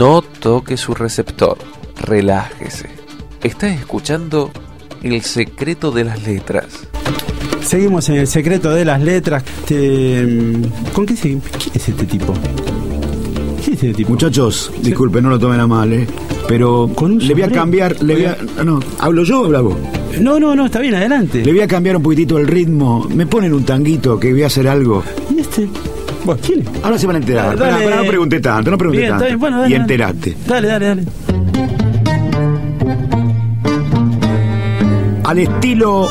No toque su receptor. Relájese. Está escuchando El secreto de las letras. Seguimos en el secreto de las letras. Este, ¿Con qué se, ¿Quién es este tipo? ¿Quién es este tipo? Muchachos, disculpen, no lo tomen a mal, ¿eh? Pero Con un le voy a sombrero. cambiar, le voy a, no, ¿hablo yo o habla vos? No, no, no, está bien, adelante. Le voy a cambiar un poquitito el ritmo. Me ponen un tanguito que voy a hacer algo. ¿Y este? Bueno, ¿quién? Ahora se van a enterar. Dale. No pregunté tanto, no pregunté Bien, tanto. está bien, bueno, dale, y enterate. Dale, dale, dale. Al estilo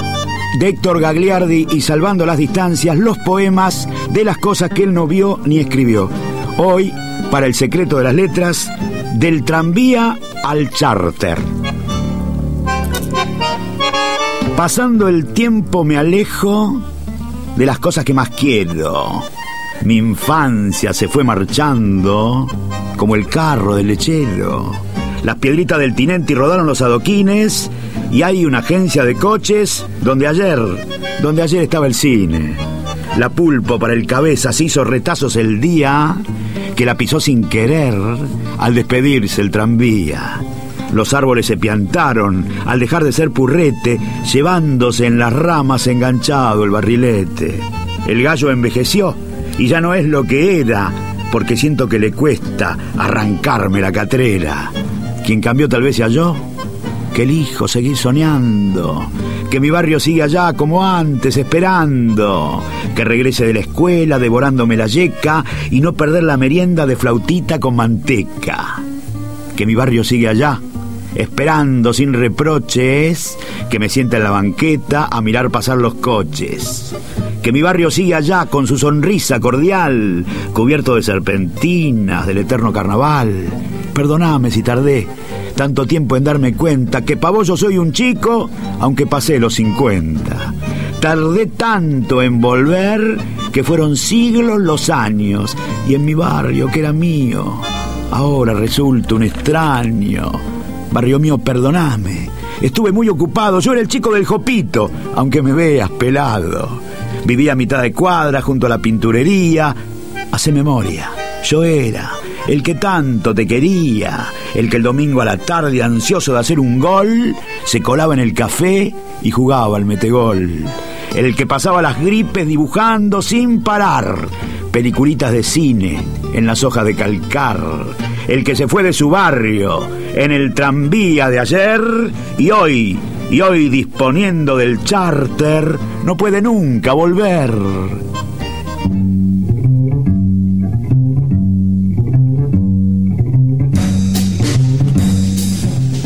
de Héctor Gagliardi y salvando las distancias, los poemas de las cosas que él no vio ni escribió. Hoy, para el secreto de las letras, del tranvía al charter. Pasando el tiempo me alejo de las cosas que más quiero. Mi infancia se fue marchando como el carro del lechero. Las piedritas del Tinenti rodaron los adoquines y hay una agencia de coches donde ayer, donde ayer estaba el cine. La pulpo para el cabezas hizo retazos el día que la pisó sin querer al despedirse el tranvía. Los árboles se piantaron al dejar de ser purrete, llevándose en las ramas enganchado el barrilete. El gallo envejeció y ya no es lo que era, porque siento que le cuesta arrancarme la catrera. Quien cambió tal vez sea yo, que elijo seguir soñando, que mi barrio siga allá como antes, esperando, que regrese de la escuela devorándome la yeca y no perder la merienda de flautita con manteca. Que mi barrio sigue allá, esperando sin reproches, que me sienta en la banqueta a mirar pasar los coches. Que mi barrio sigue allá con su sonrisa cordial, cubierto de serpentinas del eterno carnaval. Perdoname si tardé tanto tiempo en darme cuenta que pa' vos yo soy un chico, aunque pasé los 50. Tardé tanto en volver que fueron siglos los años y en mi barrio que era mío. Ahora resulta un extraño. Barrio mío, perdoname. Estuve muy ocupado, yo era el chico del jopito, aunque me veas pelado. Vivía a mitad de cuadra junto a la pinturería. Hace memoria, yo era el que tanto te quería, el que el domingo a la tarde, ansioso de hacer un gol, se colaba en el café y jugaba al metegol. El que pasaba las gripes dibujando sin parar, peliculitas de cine en las hojas de calcar. El que se fue de su barrio en el tranvía de ayer y hoy, y hoy disponiendo del charter, no puede nunca volver.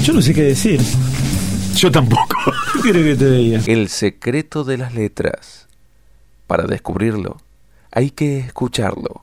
Yo no sé qué decir. Yo tampoco. ¿Qué que te diga? El secreto de las letras. Para descubrirlo, hay que escucharlo.